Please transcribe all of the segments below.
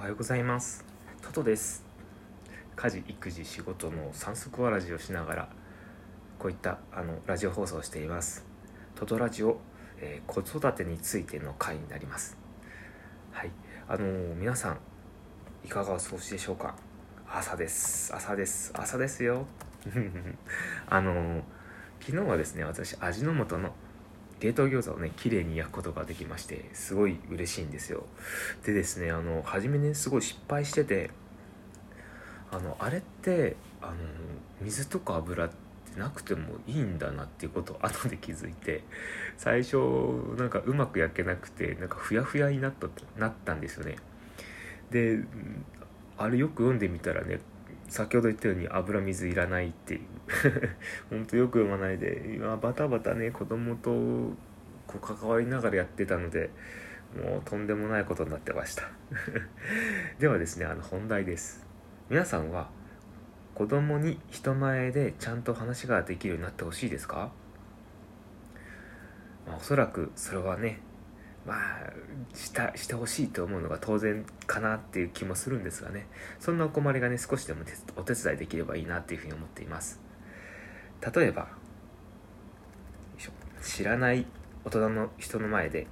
おはようございます。トトです。家事育児仕事の三足わらじをしながらこういったあのラジオ放送をしています。トトラジオ、えー、子育てについての回になります。はい。あのー、皆さんいかがお過ごしでしょうか？朝です。朝です。朝ですよ。あのー、昨日はですね私味の素の冷凍餃子をね綺麗に焼くことができましてすごい嬉しいんですよ。でですねあの初めねすごい失敗しててあのあれってあの水とか油ってなくてもいいんだなっていうことを 後で気づいて最初なんかうまく焼けなくてなんかふやふやになったなったんですよね。であれよく読んでみたらね先ほど言ったように油水いらないっていうほんとよく読まないで今バタバタね子供とこう関わりながらやってたのでもうとんでもないことになってました。ではですねあの本題です。皆さんは子供に人前でちゃんと話ができるようになってほしいですか、まあ、おそらくそれはねまあしたしてほしいと思うのが当然かなっていう気もするんですがね。そんなお困りがね少しでもお手伝いできればいいなっていうふうに思っています。例えば知らない大人の人の前で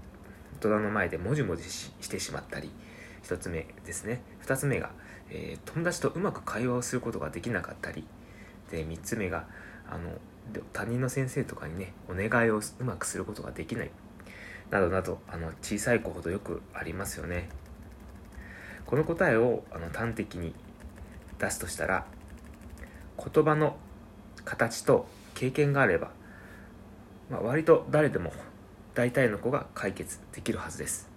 大人の前でもじもじしてしまったり1つ目ですね。2つ目が、えー、友達とうまく会話をすることができなかったり。で3つ目があの他人の先生とかにねお願いをうまくすることができない。などなどあの小さい子ほどよくありますよね。この答えをあの端的に出すとしたら言葉の形と経験があれば、まあ、割と誰でも大体の子が解決できるはずです、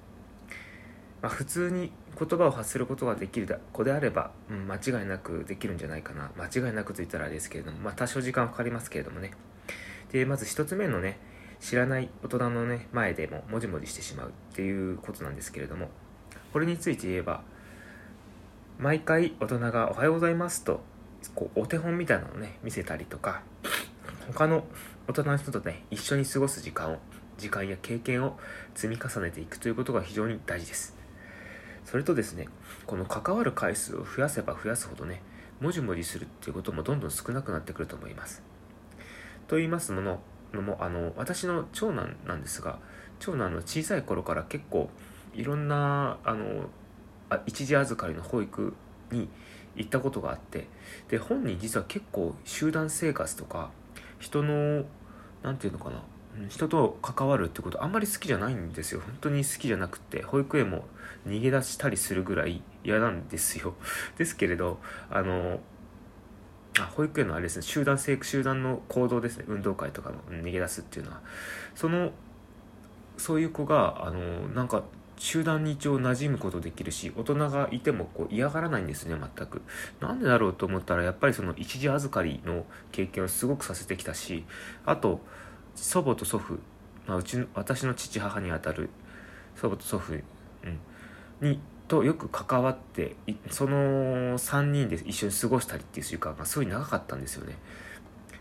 まあ、普通に言葉を発することができる子であれば、うん、間違いなくできるんじゃないかな。間違いなくと言ったらあれですけれども、まあ、多少時間かかりますけれどもね。でまず1つ目のね知らない大人のね前でももじもじしてしまうっていうことなんですけれどもこれについて言えば毎回大人が「おはようございます」とこうお手本みたいなのをね見せたりとか他の大人の人とね一緒に過ごす時間を時間や経験を積み重ねていくということが非常に大事です。それとですねこの関わる回数を増やせば増やすほどねもじもじするっていうこともどんどん少なくなってくると思います。と言いますもののもあの私の長男なんですが長男の小さい頃から結構いろんなあのあ一時預かりの保育に行ったことがあってで本人実は結構集団生活とか人の何て言うのかな人と関わるってことあんまり好きじゃないんですよ。本当に好きじゃなくって保育園も逃げ出したりするぐらい嫌なんですよ。ですけれどあのあ保育園のあれですね集団生集団の行動ですね。運動会とかの逃げ出すっていうのは。そのそういう子があのなんか集団に一応馴染むことできるし大人がいてもこう嫌がらないんですね全くなんでだろうと思ったらやっぱりその一時預かりの経験をすごくさせてきたしあと祖母と祖父、まあ、うちの私の父母にあたる祖母と祖父、うん、にとよく関わってその3人で一緒に過ごしたりっていう時間がすごい長かったんですよね。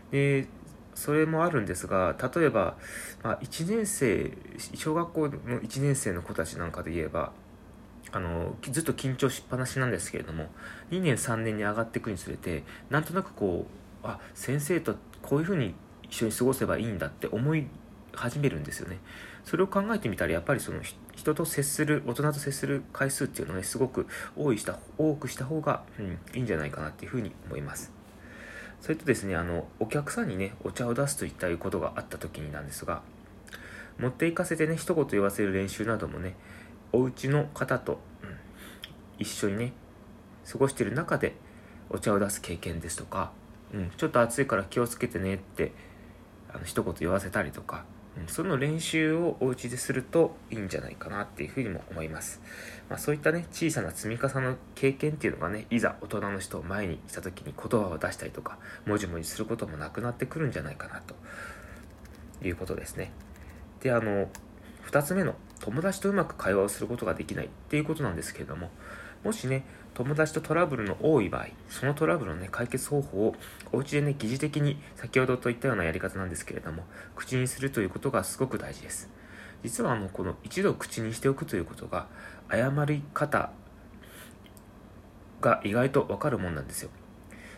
でそれもあるんですが例えば、まあ、1年生小学校の1年生の子たちなんかで言えばあのずっと緊張しっぱなしなんですけれども2年3年に上がっていくにつれてなんとなくこうあ先生とこういうふうに一緒に過ごせばいいんだって思い始めるんですよね。それを考えてみたらやっぱりその人と接する大人と接する回数っていうのをねすごく多いした多くした方が、うん、いいんじゃないかなっていうふうに思いますそれとですねあのお客さんにねお茶を出すといったいうことがあった時になんですが持っていかせてね一言言わせる練習などもねお家の方と、うん、一緒にね過ごしてる中でお茶を出す経験ですとか、うん、ちょっと暑いから気をつけてねってあの一言言わせたりとかその練習をお家でするといいんじゃないかなっていうふうにも思います。まあ、そういったね、小さな積み重ねの経験っていうのがね、いざ大人の人を前にした時に言葉を出したりとか、もじもじすることもなくなってくるんじゃないかなということですね。で、あの、2つ目の友達とうまく会話をすることができないっていうことなんですけれども、もしね、友達とトラブルの多い場合、そのトラブルのね、解決方法をお家でね、疑似的に先ほどといったようなやり方なんですけれども、口にするということがすごく大事です。実はあの、この一度口にしておくということが、謝り方が意外とわかるもんなんですよ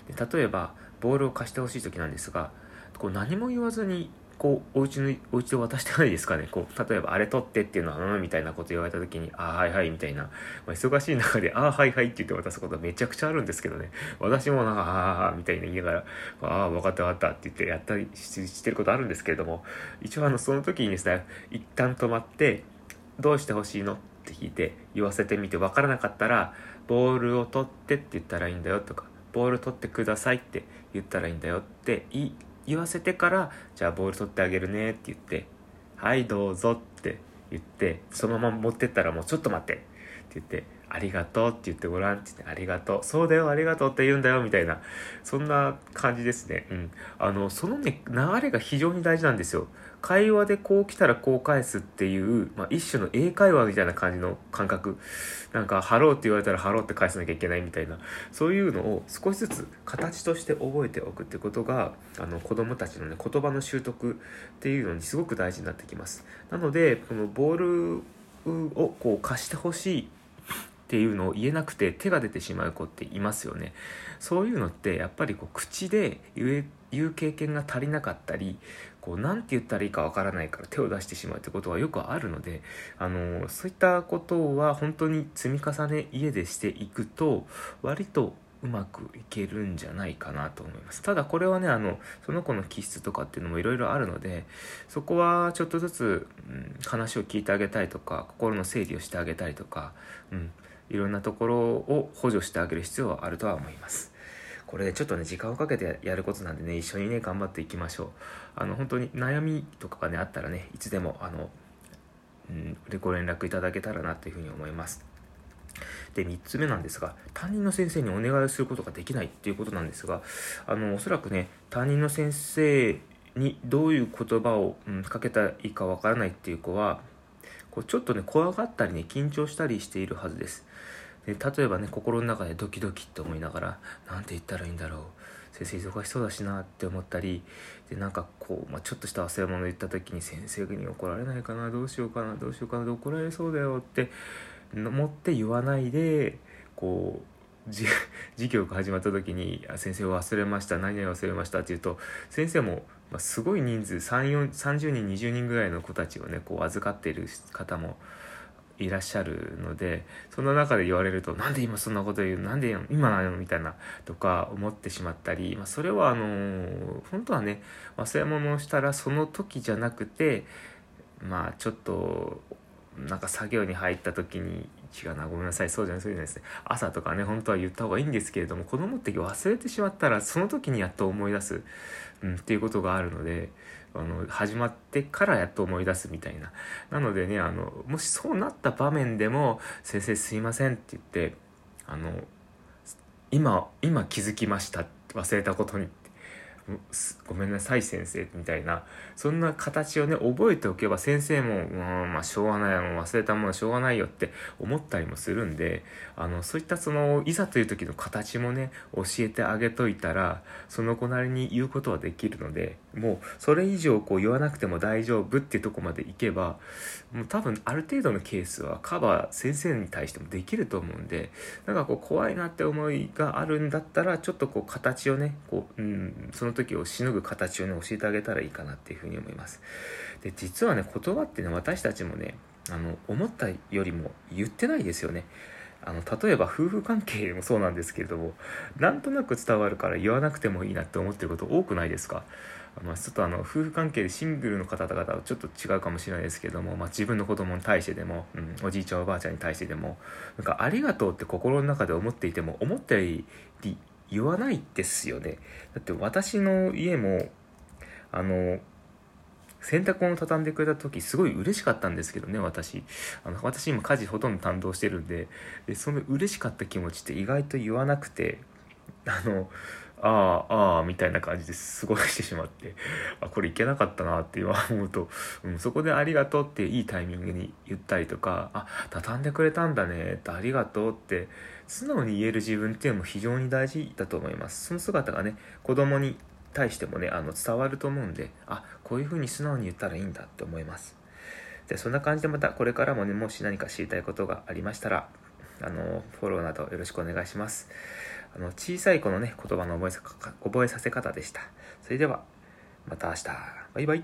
で例えばボールを貸してほしい時なんですがこう何も言わずにこうお家のお家で渡してないですかね。こう例えばあれ取ってっていうのはうんみたいなこと言われた時にああはいはいみたいな、まあ、忙しい中でああはいはいって言って渡すことめちゃくちゃあるんですけどね。私もなんかああみたいな言いながらああ分かった分かったって言ってやったりしてることあるんですけれども一応あのその時にですね一旦止まってどうしてほしいのって聞いて言わせてみて分からなかったらボールを取ってって言ったらいいんだよとかボール取ってくださいって言ったらいいんだよって言い言わせてからじゃあボール取ってあげるねって言ってはいどうぞって言ってそのまま持ってったらもうちょっと待って。って言ってありがとうって言ってごらんって言ってありがとうそうだよありがとうって言うんだよみたいなそんな感じですね。うん。あのそのね流れが非常に大事なんですよ。会話でこう来たらこう返すっていう、まあ、一種の英会話みたいな感じの感覚。なんか「ハロー」って言われたら「ハロー」って返さなきゃいけないみたいなそういうのを少しずつ形として覚えておくってことがあの子供たちのね言葉の習得っていうのにすごく大事になってきます。なのでこのボールをこう貸してほしいっていうのを言えなくて手が出てしまう子っていますよね。そういうのってやっぱりこう口で言え言う経験が足りなかったりこう何て言ったらいいかわからないから手を出してしまうってことはよくあるのであのそういったことは本当に積み重ね家でしていくと割とうまくいけるんじゃないかなと思います。ただこれはねあのその子の気質とかっていうのもいろいろあるのでそこはちょっとずつ、うん、話を聞いてあげたいとか心の整理をしてあげたいとか、うん、いろんなところを補助してあげる必要はあるとは思います。これちょっとね時間をかけてやることなんでね一緒にね頑張っていきましょう。あの本当に悩みとかがねあったらねいつでもあの、うん、ご連絡いただけたらなというふうに思います。で3つ目なんですが担任の先生にお願いをすることができないっていうことなんですがあのおそらくね担任の先生にどういう言葉を、うん、かけたらいいかわからないっていう子はこうちょっとね怖がったりね緊張したりしているはずです。で例えばね心の中でドキドキって思いながら何て言ったらいいんだろう。先生忙しそうだしなって思ったりでなんかこう、まあ、ちょっとした忘れ物言った時に先生に怒られないかなどうしようかなどうしようかな怒られそうだよって思って言わないでこう 授業が始まった時に「先生忘れました何々忘れました」って言うと先生も、まあ、すごい人数30人20人ぐらいの子たちをねこう預かっている方もいらっしゃるのでそんな中で言われると「なんで今そんなこと言うなんで今なの?」みたいなとか思ってしまったり、まあ、それはあのー、本当はね忘れ物をしたらその時じゃなくてまあちょっとなんか作業に入った時に違うなごめんなさい。そうじゃないそうじゃないですね。朝とかね本当は言った方がいいんですけれども子供って忘れてしまったらその時にやっと思い出す、うん、っていうことがあるのであの始まってからやっと思い出すみたいな。なのでねあのもしそうなった場面でも「先生すいません」って言ってあの今今気づきました忘れたことにごめんなさい先生みたいなそんな形をね覚えておけば先生も、うん、まあしょうがないもう忘れたものしょうがないよって思ったりもするんであのそういったそのいざという時の形もね教えてあげといたらその子なりに言うことはできるのでもうそれ以上こう言わなくても大丈夫っていうとこまでいけばもう多分ある程度のケースはカバー先生に対してもできると思うんでなんかこう怖いなって思いがあるんだったらちょっとこう形をねこう、うん、その時をしのぐ形をね教えてあげたらいいかなっていうふうに思います。で実はね言葉ってね私たちもねあの思ったよりも言ってないですよね。あの例えば夫婦関係もそうなんですけれどもなんとなく伝わるから言わなくてもいいなって思ってること多くないですか？まあ、ちょっとあの夫婦関係でシングルの方々はちょっと違うかもしれないですけども、まあ、自分の子供に対してでも、うん、おじいちゃんおばあちゃんに対してでもなんかありがとうって心の中で思っていても思ったより言わないですよね。だって私の家も、あの、洗濯物畳んでくれた時すごい嬉しかったんですけどね私。あの私今家事ほとんど担当してるんで。でその嬉しかった気持ちって意外と言わなくてあのああああみたいな感じで過ごいしてしまって。あこれいけなかったなって今思うと、うん、そこで「ありがとう」っていいタイミングに言ったりとか「あ畳んでくれたんだね」って「ありがとう」って素直に言える自分っていうのも非常に大事だと思います。その姿がね、子供に対してもね、あの伝わると思うんで、あ、こういう風に素直に言ったらいいんだって思います。で、そんな感じでまたこれからもね、もし何か知りたいことがありましたら、あのフォローなどよろしくお願いしますあの小さい子のね言葉の覚えさ覚えさせ方でしたそれではまた明日バイバイ